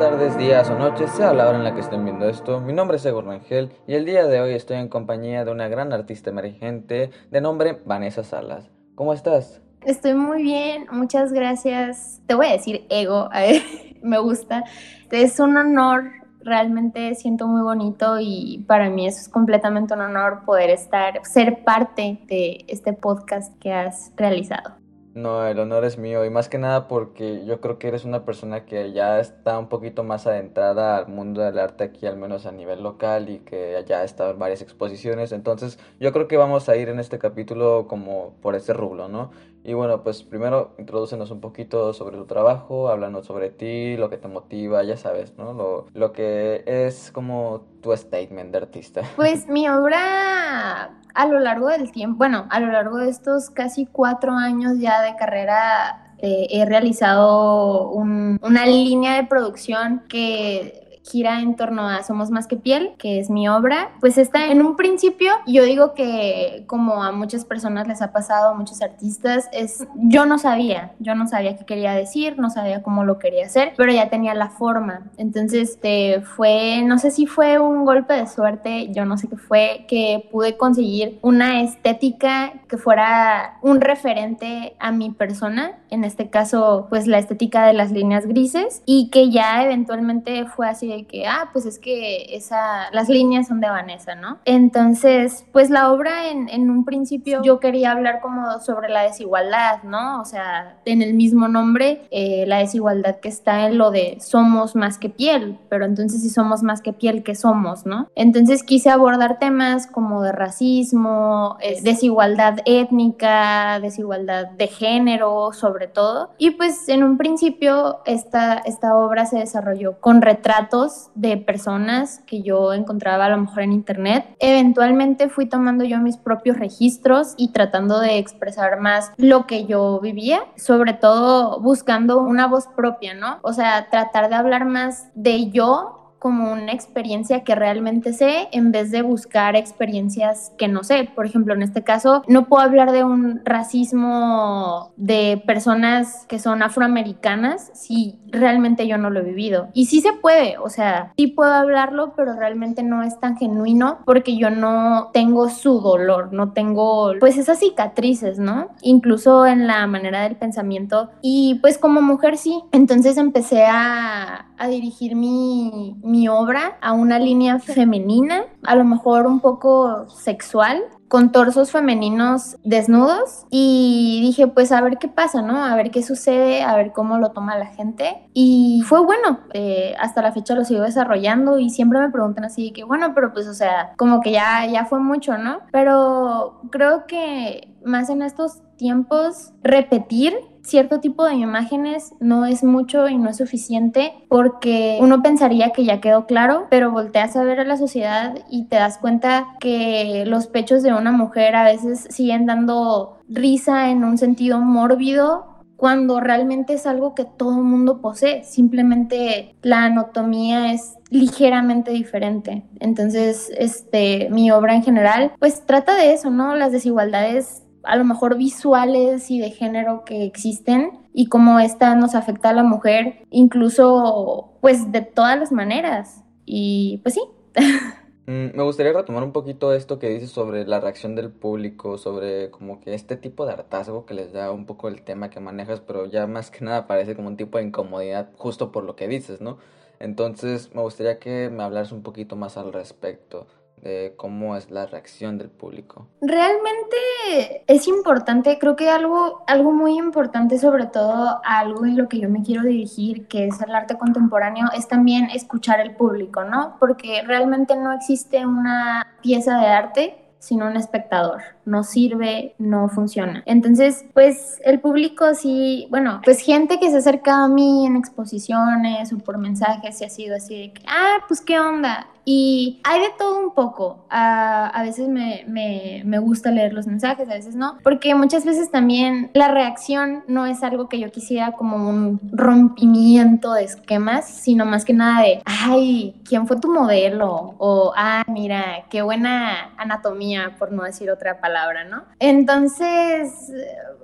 tardes, días o noches, sea la hora en la que estén viendo esto. Mi nombre es Egor Rangel y el día de hoy estoy en compañía de una gran artista emergente de nombre Vanessa Salas. ¿Cómo estás? Estoy muy bien, muchas gracias. Te voy a decir ego, me gusta. Es un honor, realmente siento muy bonito y para mí eso es completamente un honor poder estar, ser parte de este podcast que has realizado. No, el honor es mío y más que nada porque yo creo que eres una persona que ya está un poquito más adentrada al mundo del arte aquí, al menos a nivel local y que ya ha estado en varias exposiciones. Entonces yo creo que vamos a ir en este capítulo como por ese rublo, ¿no? Y bueno, pues primero introducenos un poquito sobre tu trabajo, háblanos sobre ti, lo que te motiva, ya sabes, ¿no? Lo, lo que es como tu statement de artista. Pues mi obra a lo largo del tiempo, bueno, a lo largo de estos casi cuatro años ya de carrera, eh, he realizado una línea de producción que gira en torno a Somos más que piel, que es mi obra. Pues está en un principio, yo digo que como a muchas personas les ha pasado, a muchos artistas, es yo no sabía, yo no sabía qué quería decir, no sabía cómo lo quería hacer, pero ya tenía la forma. Entonces este, fue, no sé si fue un golpe de suerte, yo no sé qué fue, que pude conseguir una estética que fuera un referente a mi persona, en este caso pues la estética de las líneas grises y que ya eventualmente fue así de que, ah, pues es que esa, las líneas son de Vanessa, ¿no? Entonces, pues la obra en, en un principio yo quería hablar como sobre la desigualdad, ¿no? O sea, en el mismo nombre, eh, la desigualdad que está en lo de somos más que piel, pero entonces si somos más que piel, ¿qué somos, no? Entonces quise abordar temas como de racismo, eh, desigualdad étnica, desigualdad de género, sobre todo. Y pues en un principio esta, esta obra se desarrolló con retratos de personas que yo encontraba a lo mejor en internet. Eventualmente fui tomando yo mis propios registros y tratando de expresar más lo que yo vivía, sobre todo buscando una voz propia, ¿no? O sea, tratar de hablar más de yo como una experiencia que realmente sé en vez de buscar experiencias que no sé. Por ejemplo, en este caso, no puedo hablar de un racismo de personas que son afroamericanas si realmente yo no lo he vivido. Y sí se puede, o sea, sí puedo hablarlo, pero realmente no es tan genuino porque yo no tengo su dolor, no tengo pues esas cicatrices, ¿no? Incluso en la manera del pensamiento. Y pues como mujer sí. Entonces empecé a, a dirigir mi mi obra a una línea femenina, a lo mejor un poco sexual, con torsos femeninos desnudos y dije pues a ver qué pasa, ¿no? A ver qué sucede, a ver cómo lo toma la gente y fue bueno, eh, hasta la fecha lo sigo desarrollando y siempre me preguntan así que bueno, pero pues o sea, como que ya, ya fue mucho, ¿no? Pero creo que más en estos tiempos repetir cierto tipo de imágenes no es mucho y no es suficiente porque uno pensaría que ya quedó claro, pero volteas a ver a la sociedad y te das cuenta que los pechos de una mujer a veces siguen dando risa en un sentido mórbido cuando realmente es algo que todo el mundo posee, simplemente la anatomía es ligeramente diferente. Entonces, este, mi obra en general, pues trata de eso, ¿no? Las desigualdades a lo mejor visuales y de género que existen y cómo esta nos afecta a la mujer, incluso pues de todas las maneras. Y pues sí. Mm, me gustaría retomar un poquito esto que dices sobre la reacción del público, sobre como que este tipo de hartazgo que les da un poco el tema que manejas, pero ya más que nada parece como un tipo de incomodidad justo por lo que dices, ¿no? Entonces me gustaría que me hablaras un poquito más al respecto de cómo es la reacción del público. Realmente es importante, creo que algo, algo muy importante, sobre todo algo en lo que yo me quiero dirigir, que es el arte contemporáneo, es también escuchar el público, ¿no? Porque realmente no existe una pieza de arte sino un espectador. No sirve, no funciona. Entonces, pues el público sí, bueno, pues gente que se acerca a mí en exposiciones o por mensajes y ha sido así de que, ah, pues qué onda. Y hay de todo un poco. A, a veces me, me, me gusta leer los mensajes, a veces no, porque muchas veces también la reacción no es algo que yo quisiera como un rompimiento de esquemas, sino más que nada de, ay, ¿quién fue tu modelo? O, ah, mira, qué buena anatomía, por no decir otra palabra, ¿no? Entonces,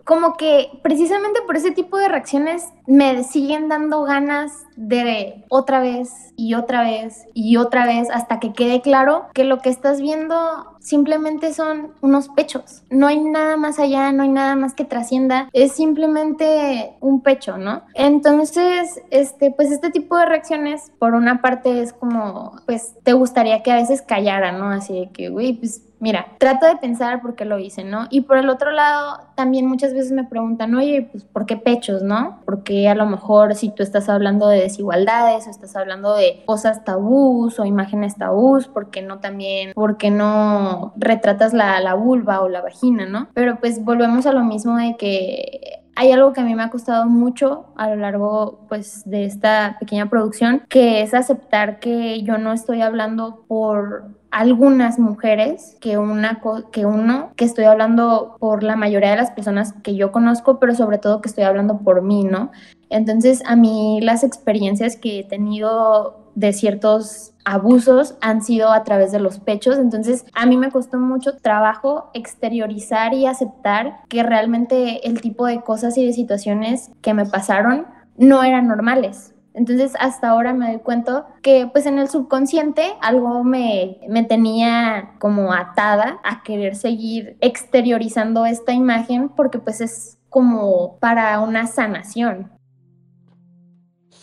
como que precisamente por ese tipo de reacciones me siguen dando ganas de otra vez y otra vez y otra vez hasta que quede claro que lo que estás viendo simplemente son unos pechos. No hay nada más allá, no hay nada más que trascienda, es simplemente un pecho, ¿no? Entonces, este, pues este tipo de reacciones, por una parte es como, pues te gustaría que a veces callara, ¿no? Así de que, güey, pues mira, trato de pensar por qué lo hice, ¿no? Y por el otro lado, también muchas veces me preguntan, oye, pues ¿por qué pechos, no? Porque a lo mejor si tú estás hablando de desigualdades o estás hablando de cosas tabús o imágenes tabús, ¿por qué no también, por qué no retratas la, la vulva o la vagina, ¿no? Pero pues volvemos a lo mismo de que hay algo que a mí me ha costado mucho a lo largo pues de esta pequeña producción, que es aceptar que yo no estoy hablando por algunas mujeres que una que uno que estoy hablando por la mayoría de las personas que yo conozco, pero sobre todo que estoy hablando por mí, ¿no? Entonces, a mí las experiencias que he tenido de ciertos abusos han sido a través de los pechos. Entonces, a mí me costó mucho trabajo exteriorizar y aceptar que realmente el tipo de cosas y de situaciones que me pasaron no eran normales. Entonces hasta ahora me doy cuenta que pues en el subconsciente algo me, me tenía como atada a querer seguir exteriorizando esta imagen porque pues es como para una sanación.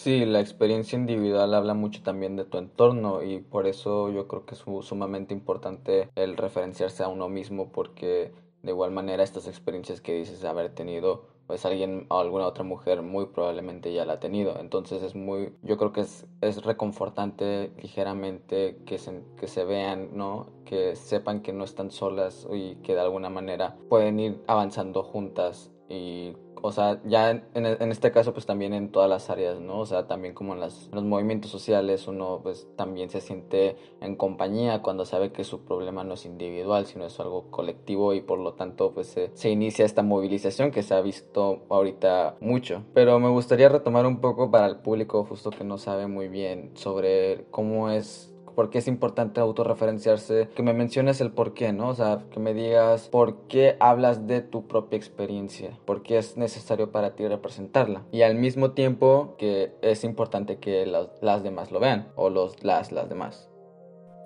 Sí, la experiencia individual habla mucho también de tu entorno y por eso yo creo que es sumamente importante el referenciarse a uno mismo porque de igual manera estas experiencias que dices haber tenido pues alguien o alguna otra mujer muy probablemente ya la ha tenido. Entonces es muy, yo creo que es, es reconfortante ligeramente que se, que se vean, ¿no? Que sepan que no están solas y que de alguna manera pueden ir avanzando juntas y o sea, ya en, en, este caso pues también en todas las áreas, ¿no? O sea, también como en, las, los movimientos sociales uno pues también se siente en compañía cuando sabe que su problema no es individual, sino es algo colectivo y por lo tanto pues se, se inicia esta movilización que se ha visto ahorita mucho. Pero me gustaría retomar un poco para el público justo que no sabe muy bien sobre cómo es por qué es importante autorreferenciarse, que me menciones el por qué, ¿no? O sea, que me digas por qué hablas de tu propia experiencia, por qué es necesario para ti representarla. Y al mismo tiempo que es importante que las, demás lo vean, o los, las, las demás.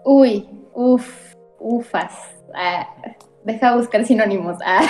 Uy, uff, ufas. Ah, deja buscar sinónimos. Ah.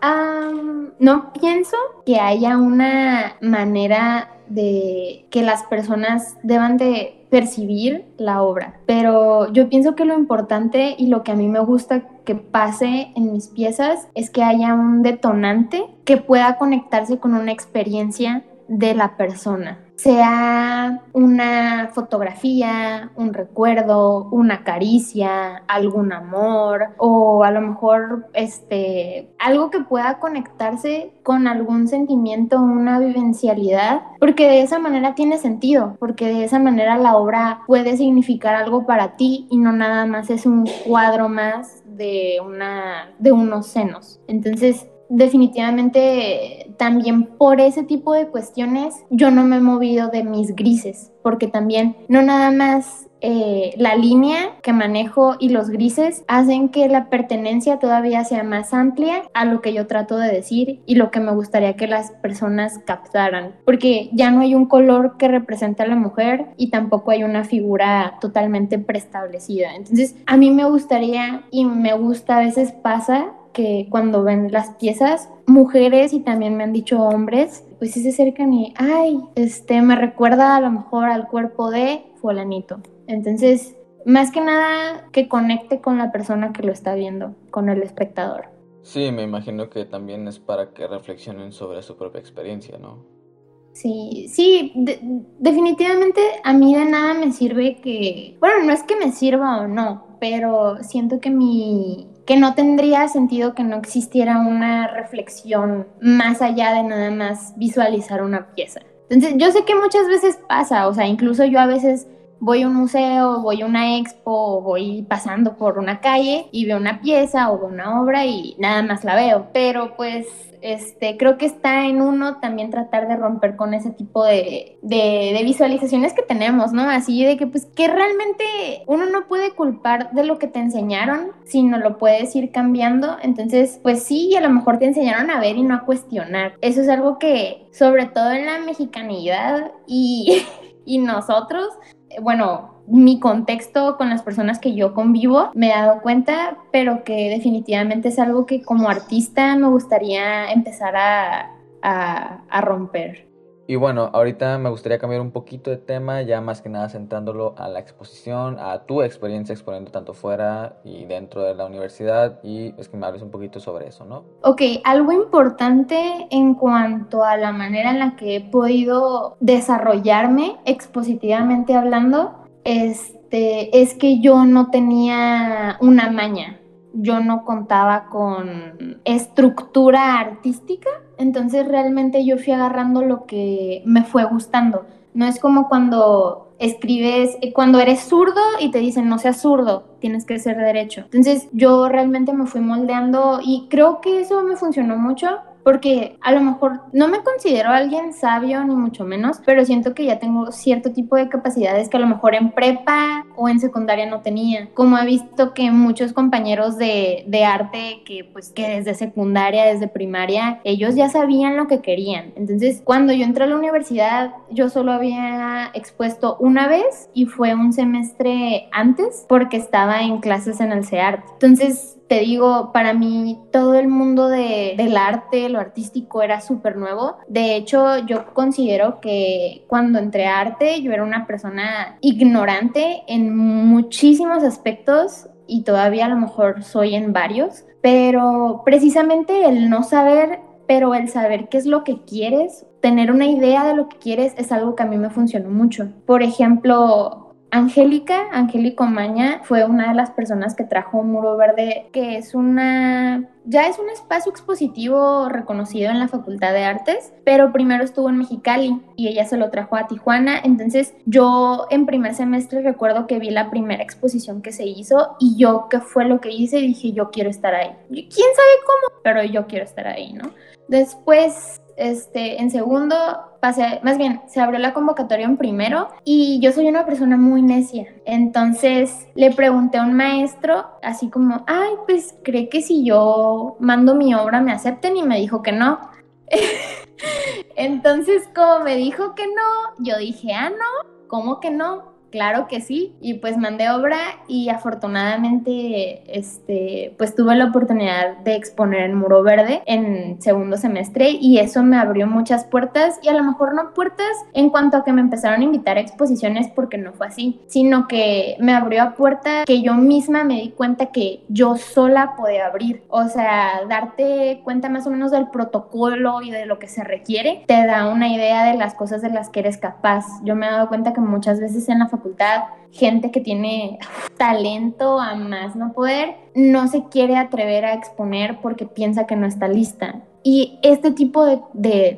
no pienso que haya una manera de que las personas deban de percibir la obra. Pero yo pienso que lo importante y lo que a mí me gusta que pase en mis piezas es que haya un detonante que pueda conectarse con una experiencia de la persona sea una fotografía, un recuerdo, una caricia, algún amor o a lo mejor este algo que pueda conectarse con algún sentimiento, una vivencialidad, porque de esa manera tiene sentido, porque de esa manera la obra puede significar algo para ti y no nada más es un cuadro más de una de unos senos. Entonces, definitivamente también por ese tipo de cuestiones yo no me he movido de mis grises, porque también no nada más eh, la línea que manejo y los grises hacen que la pertenencia todavía sea más amplia a lo que yo trato de decir y lo que me gustaría que las personas captaran, porque ya no hay un color que represente a la mujer y tampoco hay una figura totalmente preestablecida. Entonces, a mí me gustaría y me gusta a veces pasa que cuando ven las piezas, mujeres y también me han dicho hombres, pues sí se acercan y, ay, este, me recuerda a lo mejor al cuerpo de fulanito. Entonces, más que nada que conecte con la persona que lo está viendo, con el espectador. Sí, me imagino que también es para que reflexionen sobre su propia experiencia, ¿no? Sí, sí, definitivamente a mí de nada me sirve que, bueno, no es que me sirva o no, pero siento que mi, que no tendría sentido que no existiera una reflexión más allá de nada más visualizar una pieza. Entonces, yo sé que muchas veces pasa, o sea, incluso yo a veces voy a un museo, voy a una expo, voy pasando por una calle y veo una pieza o una obra y nada más la veo. Pero pues este, creo que está en uno también tratar de romper con ese tipo de, de, visualizaciones que tenemos, ¿no? Así de que pues que realmente uno no puede culpar de lo que te enseñaron, sino lo puedes ir cambiando. Entonces, pues sí, a lo mejor te enseñaron a ver y no a cuestionar. Eso es algo que, sobre todo en la mexicanidad y, y nosotros, bueno, mi contexto con las personas que yo convivo, me he dado cuenta, pero que definitivamente es algo que como artista me gustaría empezar a, a, romper. Y bueno, ahorita me gustaría cambiar un poquito de tema, ya más que nada centrándolo a la exposición, a tu experiencia exponiendo tanto fuera y dentro de la universidad y es que me hables un poquito sobre eso, ¿no? Ok, algo importante en cuanto a la manera en la que he podido desarrollarme expositivamente hablando este, es que yo no tenía una maña, yo no contaba con estructura artística, entonces realmente yo fui agarrando lo que me fue gustando. No es como cuando escribes, cuando eres zurdo y te dicen no seas zurdo, tienes que ser derecho. Entonces yo realmente me fui moldeando y creo que eso me funcionó mucho porque a lo mejor no me considero alguien sabio ni mucho menos, pero siento que ya tengo cierto tipo de capacidades que a lo mejor en prepa o en secundaria no tenía. Como he visto que muchos compañeros de, de arte que pues que desde secundaria, desde primaria, ellos ya sabían lo que querían. Entonces, cuando yo entré a la universidad, yo solo había expuesto una vez y fue un semestre antes porque estaba en clases en el CEART. Entonces, te digo, para mí todo el mundo de, del arte, lo artístico era súper nuevo. De hecho, yo considero que cuando entré arte yo era una persona ignorante en muchísimos aspectos y todavía a lo mejor soy en varios, pero precisamente el no saber, pero el saber qué es lo que quieres, tener una idea de lo que quieres es algo que a mí me funcionó mucho. Por ejemplo, Angélica, Angélico Maña, fue una de las personas que trajo un Muro Verde, que es una, ya es un espacio expositivo reconocido en la Facultad de Artes, pero primero estuvo en Mexicali y ella se lo trajo a Tijuana. Entonces yo en primer semestre recuerdo que vi la primera exposición que se hizo y yo qué fue lo que hice dije yo quiero estar ahí. ¿Quién sabe cómo? Pero yo quiero estar ahí, ¿no? Después este, en segundo, pasé, más bien, se abrió la convocatoria en primero y yo soy una persona muy necia. Entonces le pregunté a un maestro, así como, ay, pues cree que si yo mando mi obra me acepten y me dijo que no. Entonces, como me dijo que no, yo dije, ah, no, ¿cómo que no? Claro que sí, y pues mandé obra y afortunadamente este, pues tuve la oportunidad de exponer en Muro Verde en segundo semestre y eso me abrió muchas puertas y a lo mejor no puertas en cuanto a que me empezaron a invitar a exposiciones porque no fue así, sino que me abrió a puertas que yo misma me di cuenta que yo sola podía abrir, o sea, darte cuenta más o menos del protocolo y de lo que se requiere, te da una idea de las cosas de las que eres capaz. Yo me he dado cuenta que muchas veces en la facultad, gente que tiene talento a más no poder, no se quiere atrever a exponer porque piensa que no está lista. Y este tipo de,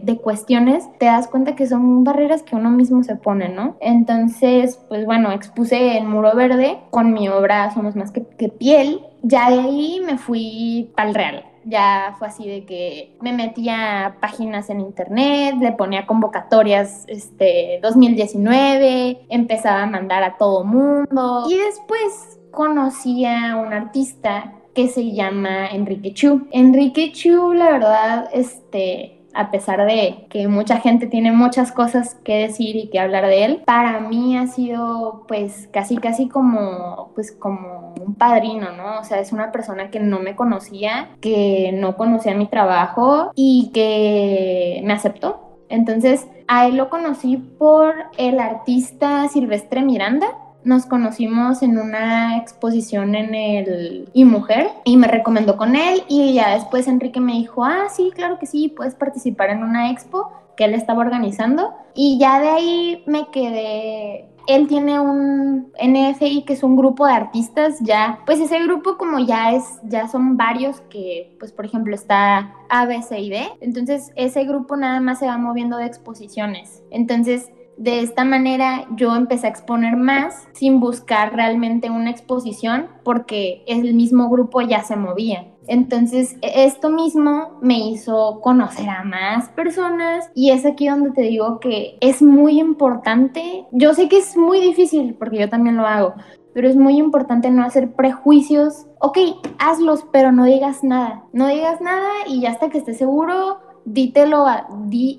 de, cuestiones te das cuenta que son barreras que uno mismo se pone, ¿no? Entonces, pues bueno, expuse el muro verde con mi obra Somos más que, que piel. Ya de ahí me fui al real ya fue así de que me metía páginas en internet, le ponía convocatorias este 2019, empezaba a mandar a todo mundo y después conocí a un artista que se llama Enrique Chu. Enrique Chu, la verdad, este a pesar de que mucha gente tiene muchas cosas que decir y que hablar de él, para mí ha sido pues casi casi como pues como un padrino, ¿no? O sea, es una persona que no me conocía, que no conocía mi trabajo y que me aceptó. Entonces, a él lo conocí por el artista Silvestre Miranda, nos conocimos en una exposición en el y Mujer y me recomendó con él y ya después Enrique me dijo, ah, sí, claro que sí, puedes participar en una expo que él estaba organizando. Y ya de ahí me quedé él tiene un NFI que es un grupo de artistas ya, pues ese grupo como ya es, ya son varios que, pues por ejemplo está A, B, C y D, entonces ese grupo nada más se va moviendo de exposiciones, entonces de esta manera yo empecé a exponer más sin buscar realmente una exposición porque el mismo grupo ya se movía. Entonces, e, esto mismo me hizo conocer a más personas y es aquí donde te digo que es muy importante. Yo sé que es muy difícil porque yo también lo hago, pero es muy importante no hacer prejuicios. Ok, hazlos, pero no digas nada. No digas nada y ya hasta que estés seguro, dítelo a,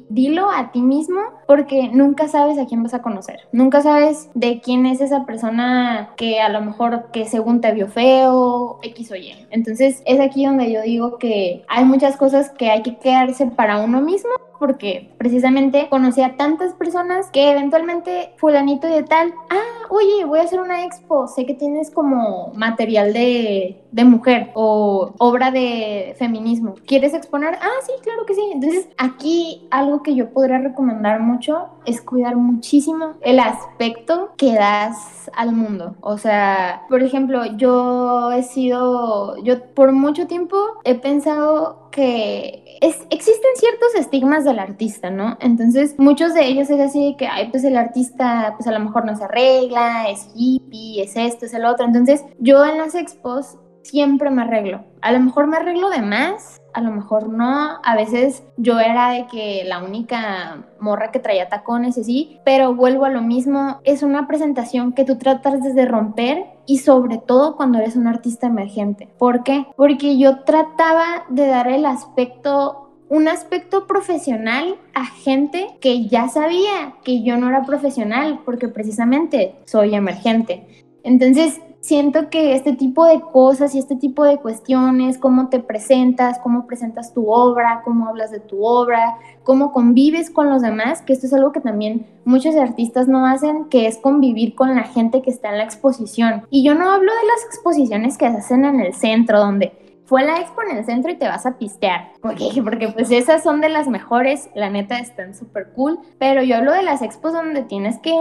dilo a ti mismo porque nunca sabes a quién vas a conocer. Nunca sabes de quién es esa persona que a lo mejor que según te vio feo, X o Y. Entonces es aquí donde yo digo que hay muchas cosas que hay que quedarse para uno mismo porque precisamente conocí a tantas personas que eventualmente fulanito de tal, ah, oye, voy a hacer una expo, sé que tienes como material de, de mujer o obra de feminismo, ¿quieres exponer? Ah, sí, claro que sí. Entonces aquí algo que yo podría recomendar mucho es cuidar muchísimo el aspecto que das al mundo. O sea, por ejemplo, yo he sido, yo por mucho tiempo he pensado existen ciertos estigmas del artista, ¿no? Entonces, muchos de ellos es así que, ay, pues el artista, pues a lo mejor no se arregla, es hippie, es esto, es el otro. Entonces, yo en las expos siempre me arreglo. A lo mejor me arreglo de más, a lo mejor no. A veces yo era de que la única morra que traía tacones y así, pero vuelvo a lo mismo. Es una presentación que tú tratas de romper y sobre todo cuando eres un artista emergente. ¿Por qué? Porque yo trataba de dar el aspecto un aspecto profesional a gente que ya sabía que yo no era profesional porque precisamente soy emergente. Entonces, siento que este tipo de cosas y este tipo de cuestiones, cómo te presentas, cómo presentas tu obra, cómo hablas de tu obra, cómo convives con los demás, que esto es algo que también muchos artistas no hacen, que es convivir con la gente que está en la exposición. Y yo no hablo de las exposiciones que se hacen en el centro, donde fue la expo en el centro y te vas a pistear. Porque, porque pues esas son de las mejores, la neta están súper cool. Pero yo hablo de las expos donde tienes que,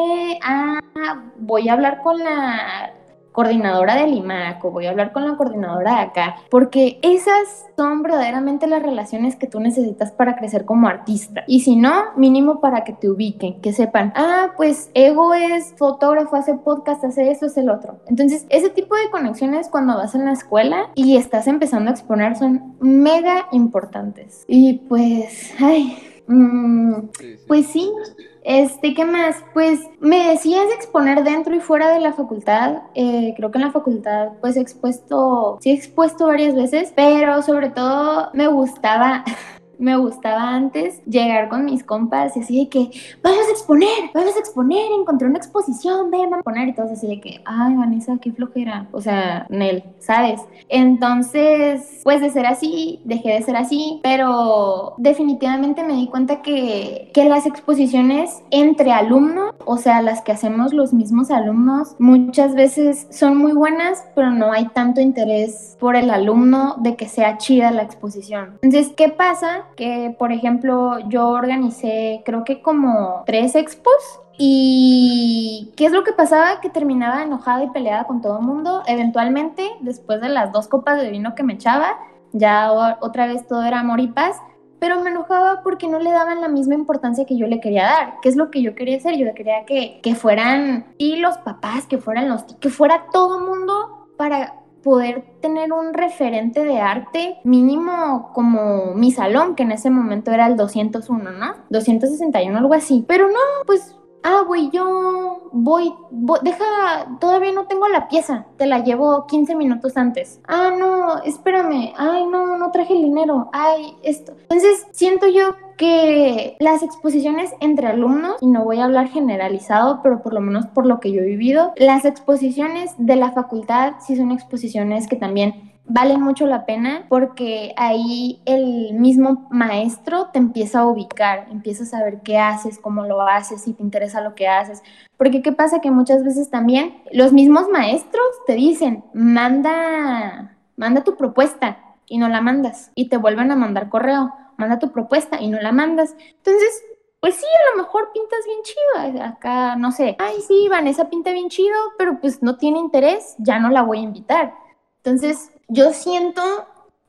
ah, voy a hablar con la coordinadora del IMACO, voy a hablar con la coordinadora de acá, porque esas son verdaderamente las relaciones que tú necesitas para crecer como artista. Y si no, mínimo para que te ubiquen, que sepan, ah, pues Ego es fotógrafo, hace podcast, hace esto, es el otro. Entonces, ese tipo de conexiones cuando vas en la escuela y estás empezando a exponer son mega importantes. Y pues, ay, mm, pues sí. Este, ¿qué más? Pues me decías exponer dentro y fuera de la facultad. Eh, creo que en la facultad pues he expuesto, sí he expuesto varias veces, pero sobre todo me gustaba me gustaba antes llegar con mis compas y así de que, vamos a exponer, vamos a exponer, encontré una exposición, ven, a poner y todos así de que, ay, Vanessa, qué flojera. O sea, Nel, ¿sabes? Entonces, pues de ser así, dejé de ser así, pero definitivamente me di cuenta que, que las exposiciones entre alumnos, o sea, las que hacemos los mismos alumnos, muchas veces son muy buenas, pero no hay tanto interés por el alumno de que sea chida la exposición. Entonces, ¿qué pasa? Que, por ejemplo, yo organicé creo que como tres expos ¿Y qué es lo que pasaba? Que terminaba enojada y peleada con todo el mundo. Eventualmente, después de las dos copas de vino que me echaba, ya otra vez todo era amor y paz. Pero me enojaba porque no le daban la misma importancia que yo le quería dar. ¿Qué es lo que yo quería hacer? Yo quería que, que fueran y los papás, que fueran los que fuera todo mundo para poder tener un referente de arte mínimo como mi salón, que en ese momento era el 201, ¿no? 261, algo así. Pero no, pues ah, güey, yo voy, deja, todavía no tengo la pieza, te la llevo 15 minutos antes. Ah, no, espérame, ay, no, no traje el dinero, ay, esto. Entonces, siento yo que las exposiciones entre alumnos, y no voy a hablar generalizado, pero por lo menos por lo que yo he vivido, las exposiciones de la facultad sí son exposiciones que también vale mucho la pena porque ahí el mismo maestro te empieza a ubicar, empieza a saber qué haces, cómo lo haces, si te interesa lo que haces. Porque qué pasa que muchas veces también los mismos maestros te dicen, manda, manda tu propuesta y no la mandas y te vuelven a mandar correo, manda tu propuesta y no la mandas. Entonces, pues sí, a lo mejor pintas bien chido. Acá, no sé, ay, sí, Vanessa pinta bien chido, pero pues no tiene interés, ya no la voy a invitar. Entonces, yo siento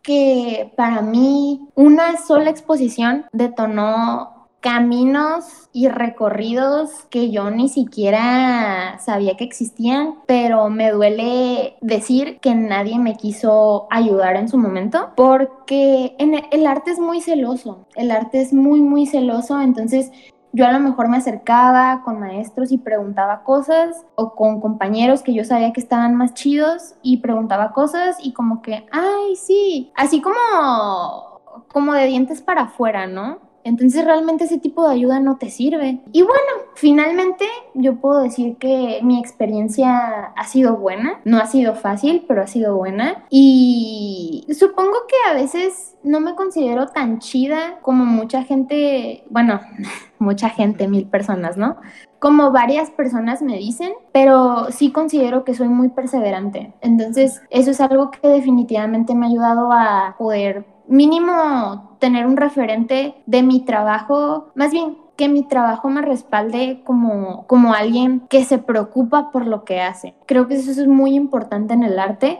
que para mí una sola exposición detonó caminos y recorridos que yo ni siquiera sabía que existían, pero me duele decir que nadie me quiso ayudar en su momento porque en el arte es muy celoso, el arte es muy muy celoso, entonces yo a lo mejor me acercaba con maestros y preguntaba cosas o con compañeros que yo sabía que estaban más chidos y preguntaba cosas y como que, ay, sí, así como como de dientes para afuera, ¿no? Entonces realmente ese tipo de ayuda no te sirve. Y bueno, finalmente yo puedo decir que mi experiencia ha sido buena. No ha sido fácil, pero ha sido buena. Y supongo que a veces no me considero tan chida como mucha gente, bueno, mucha gente, mil personas, ¿no? Como varias personas me dicen, pero sí considero que soy muy perseverante. Entonces, eso es algo que definitivamente me ha ayudado a poder mínimo tener un referente de mi trabajo, más bien que mi trabajo me respalde como, como alguien que se preocupa por lo que hace. Creo que eso es muy importante en el arte,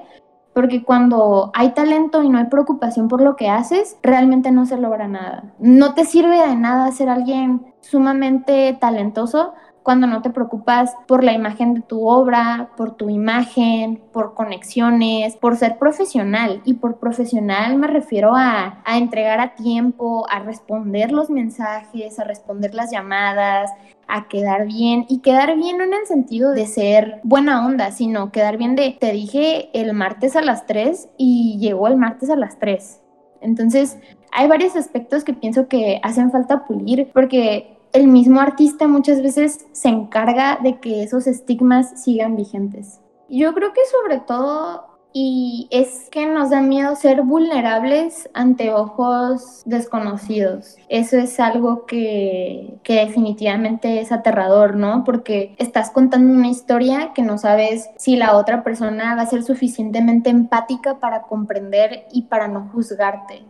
porque cuando hay talento y no hay preocupación por lo que haces, realmente no se logra nada. No te sirve de nada ser alguien sumamente talentoso cuando no te preocupas por la imagen de tu obra, por tu imagen, por conexiones, por ser profesional. Y por profesional me refiero a, a entregar a tiempo, a responder los mensajes, a responder las llamadas, a quedar bien y quedar bien no en el sentido de ser buena onda, sino quedar bien de te dije el martes a las 3 y llegó el martes a las 3. Entonces, hay varios aspectos que pienso que hacen falta pulir porque el mismo artista muchas veces se encarga de que esos estigmas sigan vigentes. Yo creo que sobre todo y es que nos da miedo ser vulnerables ante ojos desconocidos. Eso es algo que, que, definitivamente es aterrador, ¿no? Porque estás contando una historia que no sabes si la otra persona va a ser suficientemente empática para comprender y para no juzgarte.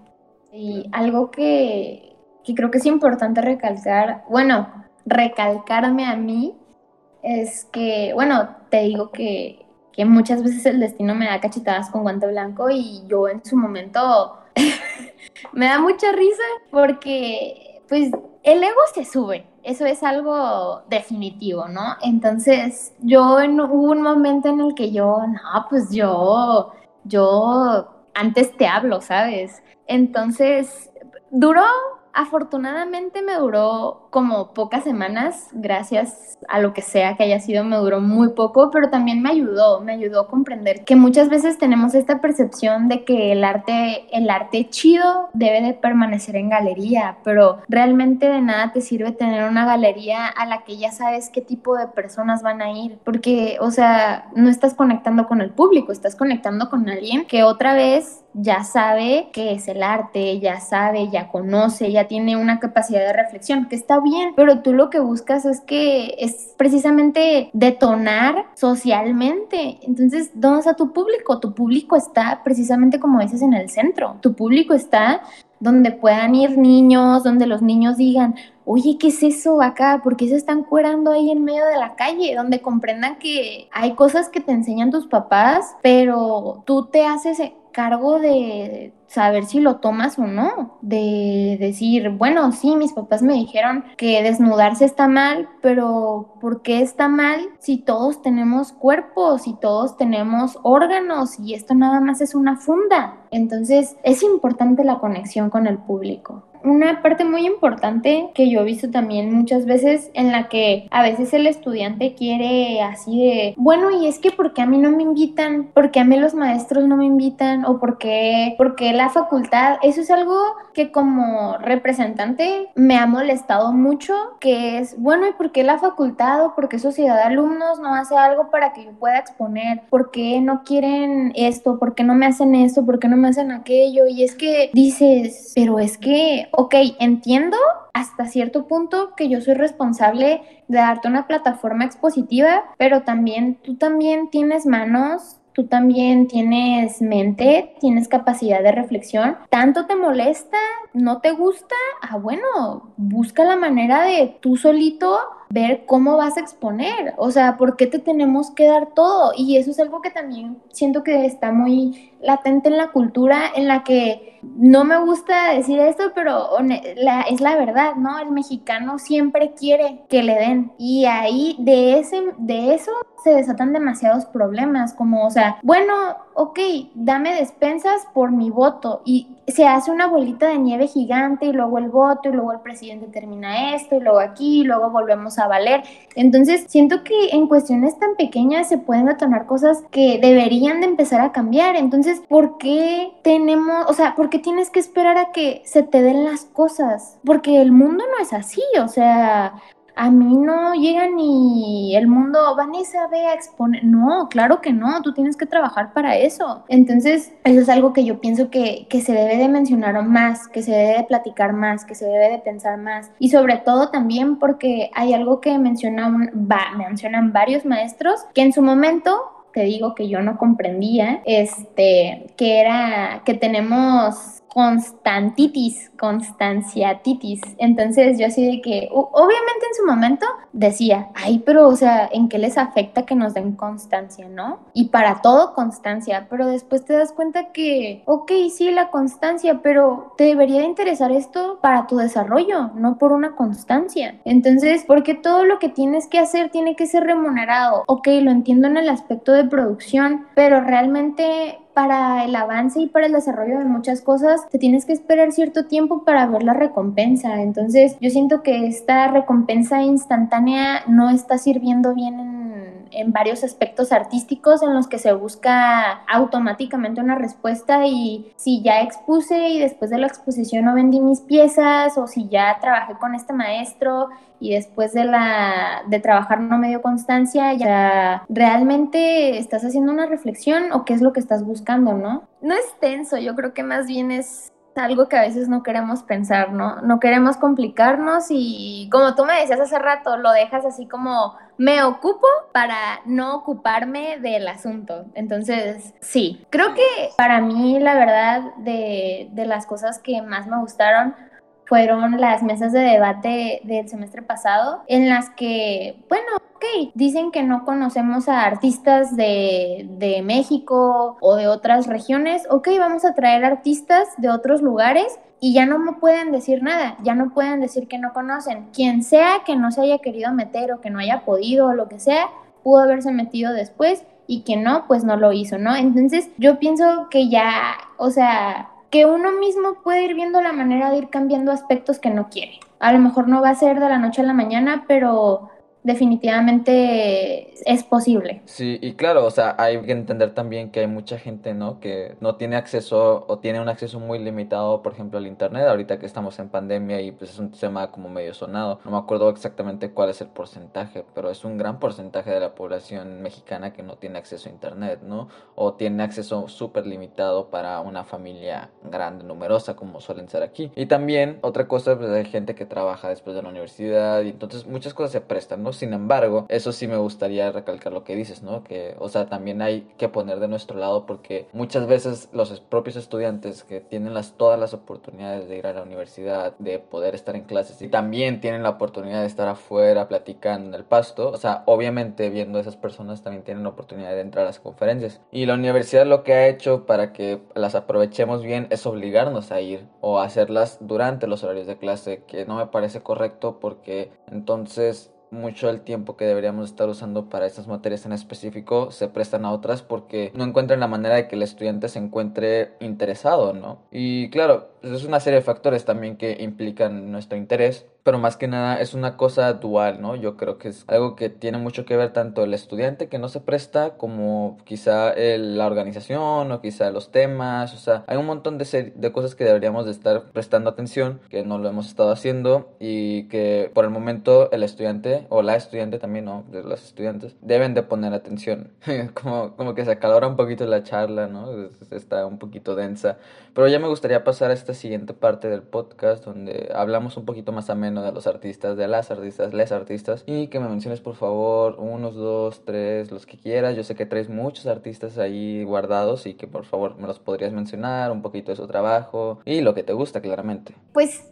Y algo que, que creo que es importante recalcar, bueno, recalcarme a mí, es que, bueno, te digo que, que muchas veces el destino me da cachetadas con guante blanco y yo en su momento me da mucha risa porque, pues, el ego se sube, eso es algo definitivo, ¿no? Entonces, yo en, un momento en el que yo, no, pues yo, yo antes te hablo, ¿sabes? Entonces, duró Afortunadamente me duró como pocas semanas, gracias a lo que sea que haya sido, me duró muy poco, pero también me ayudó, me ayudó a comprender que muchas veces tenemos esta percepción de que el arte, el arte chido debe de permanecer en galería, pero realmente de nada te sirve tener una galería a la que ya sabes qué tipo de personas van a ir, porque, o sea, no estás conectando con el público, estás conectando con alguien que otra vez ya sabe qué es el arte, ya sabe, ya conoce, ya tiene una capacidad de reflexión, que está bien, pero tú lo que buscas es que es precisamente detonar socialmente. Entonces, ¿dónde está tu público? Tu público está precisamente como dices en el centro. Tu público está donde puedan ir niños, donde los niños digan, oye, ¿qué es eso acá? ¿Por qué se están curando ahí en medio de la calle? Donde comprendan que hay cosas que te enseñan tus papás, pero tú te haces cargo de saber si lo tomas o no, de decir, bueno, sí, mis papás me dijeron que desnudarse está mal, pero ¿por qué está mal si todos tenemos cuerpos, si todos tenemos órganos y esto nada más es una funda? Entonces es importante la conexión con el público una parte muy importante que yo he visto también muchas veces en la que a veces el estudiante quiere así de, bueno, y es que ¿por qué a mí no me invitan? ¿Por qué a mí los maestros no me invitan? ¿O por qué, por qué la facultad? Eso es algo que como representante me ha molestado mucho, que es, bueno, ¿y por qué la facultad o por qué sociedad de alumnos no hace algo para que yo pueda exponer? ¿Por qué no quieren esto? ¿Por qué no me hacen esto? ¿Por qué no me hacen aquello? Y es que dices, pero es que ok, entiendo hasta cierto punto que yo soy responsable de darte una plataforma expositiva, pero también tú también tienes manos tú también tienes mente, tienes capacidad de reflexión. ¿Tanto te molesta? ¿No te gusta? Ah, bueno, busca la manera de tú solito ver cómo vas a exponer. O sea, ¿por qué te tenemos que dar todo? Y eso es algo que también siento que está muy latente en la cultura en la que no me gusta decir esto, pero es la verdad, ¿no? El mexicano siempre quiere que le den y ahí de ese de eso se desatan demasiados problemas, como, o sea, bueno, ok, dame despensas por mi voto y se hace una bolita de nieve gigante y luego el voto y luego el presidente termina esto y luego aquí y luego volvemos a valer. Entonces, siento que en cuestiones tan pequeñas se pueden detonar cosas que deberían de empezar a cambiar. Entonces, ¿por qué tenemos, o sea, por qué tienes que esperar a que se te den las cosas? Porque el mundo no es así, o sea, a mí no llega ni el mundo, Vanessa, ve a exponer. No, claro que no, tú tienes que trabajar para eso. Entonces, eso es algo que yo pienso que, que se debe de mencionar más, que se debe de platicar más, que se debe de pensar más. Y sobre todo también porque hay algo que mencionan, va, mencionan varios maestros que en su momento te digo que yo no comprendía, este, que era que tenemos constantitis, constanciatitis. Entonces yo así de que, obviamente en su momento decía, ay, pero o sea, ¿en qué les afecta que nos den constancia, no? Y para todo constancia, pero después te das cuenta que, ok, sí, la constancia, pero te debería de interesar esto para tu desarrollo, no por una constancia. Entonces, porque todo lo que tienes que hacer tiene que ser remunerado. Ok, lo entiendo en el aspecto de producción, pero realmente para el avance y para el desarrollo de muchas cosas, te tienes que esperar cierto tiempo para ver la recompensa. Entonces, yo siento que esta recompensa instantánea no está sirviendo bien en, en varios aspectos artísticos en los que se busca automáticamente una respuesta y si ya expuse y después de la exposición no vendí mis piezas o si ya trabajé con este maestro y después de la de trabajar no me dio constancia, ya realmente estás haciendo una reflexión o qué es lo que estás buscando, ¿no? No es tenso, yo creo que más bien es algo que a veces no queremos pensar, ¿no? No queremos complicarnos y como tú me decías hace rato, lo dejas así como me ocupo para no ocuparme del asunto. Entonces, sí, creo que para mí la verdad de, de las cosas que más me gustaron fueron las mesas de debate del semestre pasado, en las que, bueno, ok, dicen que no conocemos a artistas de, de México o de otras regiones, ok, vamos a traer artistas de otros lugares y ya no me pueden decir nada, ya no pueden decir que no conocen. Quien sea que no se haya querido meter o que no haya podido o lo que sea, pudo haberse metido después y que no, pues no lo hizo, ¿no? Entonces yo pienso que ya, o sea, que uno mismo puede ir viendo la manera de ir cambiando aspectos que no quiere. A lo mejor no va a ser de la noche a la mañana, pero definitivamente es posible. Sí, y claro, o sea, hay que entender también que hay mucha gente, ¿no? Que no tiene acceso o tiene un acceso muy limitado, por ejemplo, al Internet, ahorita que estamos en pandemia y pues es un tema como medio sonado. No me acuerdo exactamente cuál es el porcentaje, pero es un gran porcentaje de la población mexicana que no tiene acceso a Internet, ¿no? O tiene acceso súper limitado para una familia grande, numerosa, como suelen ser aquí. Y también, otra cosa, pues hay gente que trabaja después de la universidad y entonces muchas cosas se prestan, ¿no? Sin embargo, eso sí me gustaría recalcar lo que dices, ¿no? Que, o sea, también hay que poner de nuestro lado porque muchas veces los propios estudiantes que tienen las, todas las oportunidades de ir a la universidad, de poder estar en clases y también tienen la oportunidad de estar afuera platicando en el pasto, o sea, obviamente viendo esas personas también tienen la oportunidad de entrar a las conferencias. Y la universidad lo que ha hecho para que las aprovechemos bien es obligarnos a ir o hacerlas durante los horarios de clase, que no me parece correcto porque entonces mucho del tiempo que deberíamos estar usando para estas materias en específico se prestan a otras porque no encuentran la manera de que el estudiante se encuentre interesado, ¿no? Y claro, es una serie de factores también que implican nuestro interés, pero más que nada es una cosa dual, ¿no? Yo creo que es algo que tiene mucho que ver tanto el estudiante que no se presta como quizá la organización o quizá los temas, o sea, hay un montón de, de cosas que deberíamos de estar prestando atención, que no lo hemos estado haciendo y que por el momento el estudiante o la estudiante también, ¿no? De los estudiantes deben de poner atención, como, como que se acalora un poquito la charla, ¿no? Está un poquito densa, pero ya me gustaría pasar a esta siguiente parte del podcast donde hablamos un poquito más ameno de los artistas, de las artistas, les artistas y que me menciones por favor unos, dos, tres, los que quieras. Yo sé que traes muchos artistas ahí guardados y que por favor me los podrías mencionar, un poquito de su trabajo y lo que te gusta claramente. Pues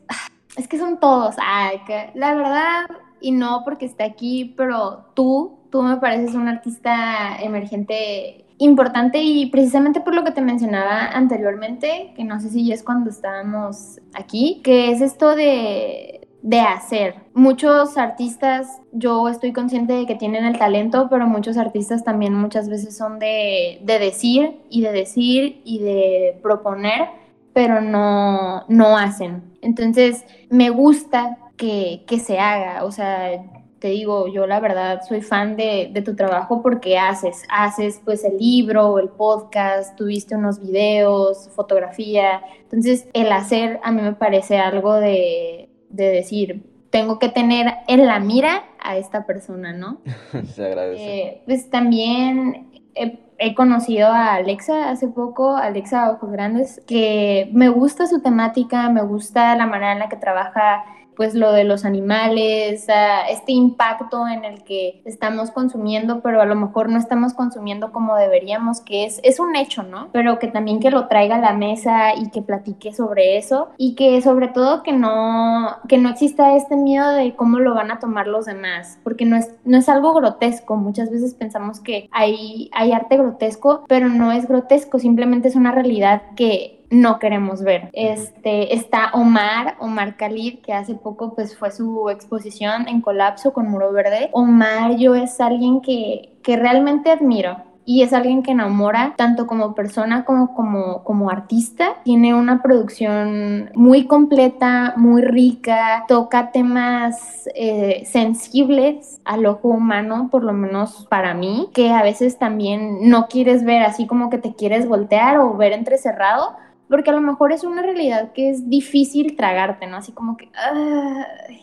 es que son todos, ay, que la verdad y no porque esté aquí, pero tú, tú me pareces un artista emergente importante y precisamente por lo que te mencionaba anteriormente, que no sé si es cuando estábamos aquí, que es esto de de hacer. Muchos artistas, yo estoy consciente de que tienen el talento, pero muchos artistas también muchas veces son de, decir y de decir y de proponer, pero no, no hacen. Entonces, me gusta que, se haga, o sea, te digo, yo la verdad soy fan de, de, tu trabajo porque haces, haces pues el libro, el podcast, tuviste unos videos, fotografía. Entonces, el hacer a mí me parece algo de, de decir, tengo que tener en la mira a esta persona, ¿no? Se agradece. Eh, pues también he, he, conocido a Alexa hace poco, Alexa Ojos Grandes, que me gusta su temática, me gusta la manera en la que trabaja pues lo de los animales, este impacto en el que estamos consumiendo, pero a lo mejor no estamos consumiendo como deberíamos, que es, es un hecho, ¿no? Pero que también que lo traiga a la mesa y que platique sobre eso y que sobre todo que no, que no exista este miedo de cómo lo van a tomar los demás, porque no es, no es algo grotesco, muchas veces pensamos que hay, hay arte grotesco, pero no es grotesco, simplemente es una realidad que no queremos ver. Este, está Omar, Omar Khalid, que hace poco pues fue su exposición en colapso con Muro Verde. Omar yo es alguien que, que realmente admiro y es alguien que enamora tanto como persona como, como, como artista. Tiene una producción muy completa, muy rica, toca temas eh, sensibles al ojo humano, por lo menos para mí, que a veces también no quieres ver así como que te quieres voltear o ver entrecerrado porque a lo mejor es una realidad que es difícil tragarte, ¿no? Así como que...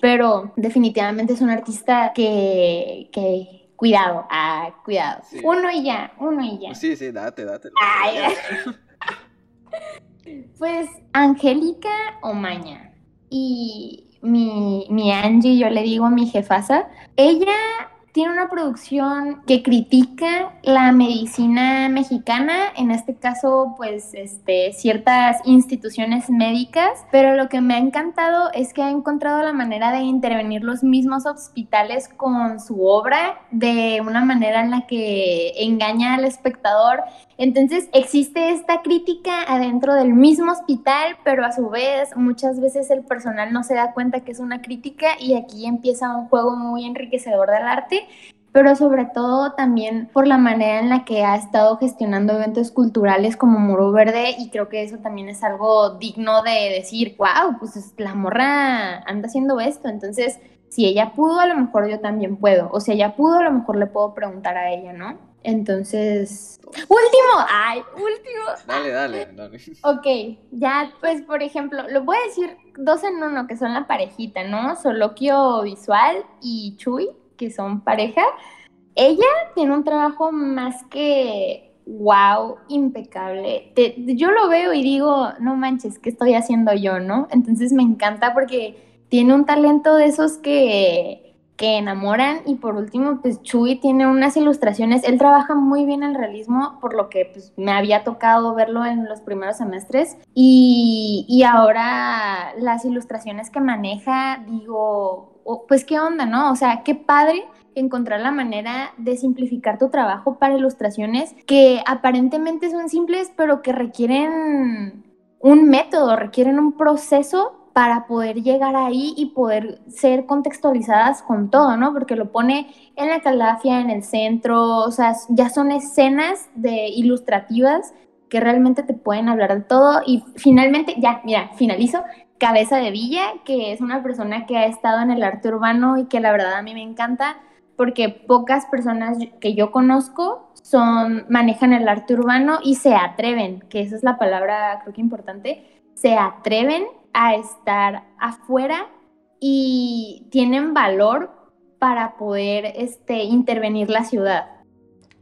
pero definitivamente es un artista que... que cuidado, ah, cuidado. Uno y ya, uno y ya. Sí, sí, date, date. pues Angélica Omaña y mi, mi Angie, yo le digo a mi jefasa, ella tiene una producción que critica la medicina mexicana, en este caso, pues, este, ciertas instituciones médicas, pero lo que me ha encantado es que ha encontrado la manera de intervenir los mismos hospitales con su obra de una manera en la que engaña al espectador. Entonces, existe esta crítica adentro del mismo hospital, pero a su vez, muchas veces el personal no se da cuenta que es una crítica y aquí empieza un juego muy enriquecedor del arte pero sobre todo también por la manera en la que ha estado gestionando eventos culturales como Muro Verde y creo que eso también es algo digno de decir, wow, pues la morra anda haciendo esto, entonces si ella pudo, a lo mejor yo también puedo, o si ella pudo, a lo mejor le puedo preguntar a ella, ¿no? Entonces, último, ay, último. Dale, dale, dale. Ok, ya, pues por ejemplo, lo voy a decir dos en uno, que son la parejita, ¿no? Soloquio Visual y Chuy que son pareja, ella tiene un trabajo más que wow, impecable. yo lo veo y digo, no manches, ¿qué estoy haciendo yo, no? Entonces me encanta porque tiene un talento de esos que, que enamoran y por último, pues Chuy tiene unas ilustraciones, él trabaja muy bien el realismo, por lo que pues, me había tocado verlo en los primeros semestres y, y ahora las ilustraciones que maneja, digo, pues qué onda, ¿no? O sea, qué padre encontrar la manera de simplificar tu trabajo para ilustraciones que aparentemente son simples, pero que requieren un método, requieren un proceso para poder llegar ahí y poder ser contextualizadas con todo, ¿no? Porque lo pone en la calafia, en el centro, o sea, ya son escenas de ilustrativas que realmente te pueden hablar de todo y finalmente, ya, mira, finalizo, Cabeza de Villa, que es una persona que ha estado en el arte urbano y que la verdad a mí me encanta porque pocas personas que yo conozco son manejan el arte urbano y se atreven, que esa es la palabra creo que importante, se atreven a estar afuera y tienen valor para poder este, intervenir la ciudad.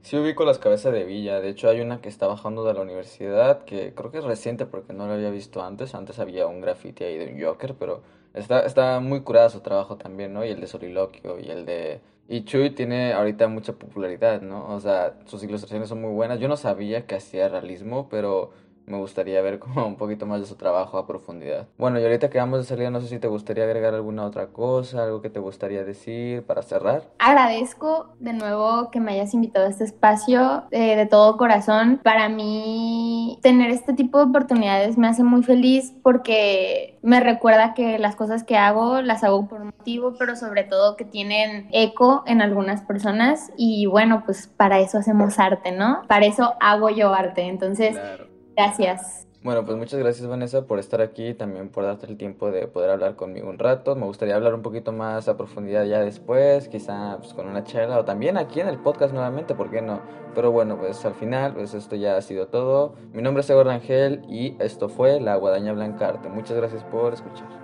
Sí ubico las cabezas de Villa, de hecho hay una que está bajando de la universidad, que creo que es reciente porque no la había visto antes, antes había un graffiti ahí de un Joker, pero está, está muy curada su trabajo también, ¿no? Y el de Soliloquio y el de... Y Chuy tiene ahorita mucha popularidad, ¿no? O sea, sus ilustraciones son muy buenas, yo no sabía que hacía realismo, pero me gustaría ver como un poquito más de su trabajo a profundidad. Bueno, y ahorita que vamos de salida, no sé si te gustaría agregar alguna otra cosa, algo que te gustaría decir para cerrar. Agradezco de nuevo que me hayas invitado a este espacio eh, de todo corazón. Para mí, tener este tipo de oportunidades me hace muy feliz porque me recuerda que las cosas que hago las hago por un motivo, pero sobre todo que tienen eco en algunas personas y bueno, pues para eso hacemos arte, ¿no? Para eso hago yo arte. Entonces, Claro. Gracias. Bueno, pues muchas gracias Vanessa por estar aquí también por darte el tiempo de poder hablar conmigo un rato. Me gustaría hablar un poquito más a profundidad ya después, quizá pues, con una charla o también aquí en el podcast nuevamente, ¿por qué no? Pero bueno, pues al final, pues esto ya ha sido todo. Mi nombre es Eduardo Angel y esto fue La Guadaña Blancarte. Muchas gracias por escuchar.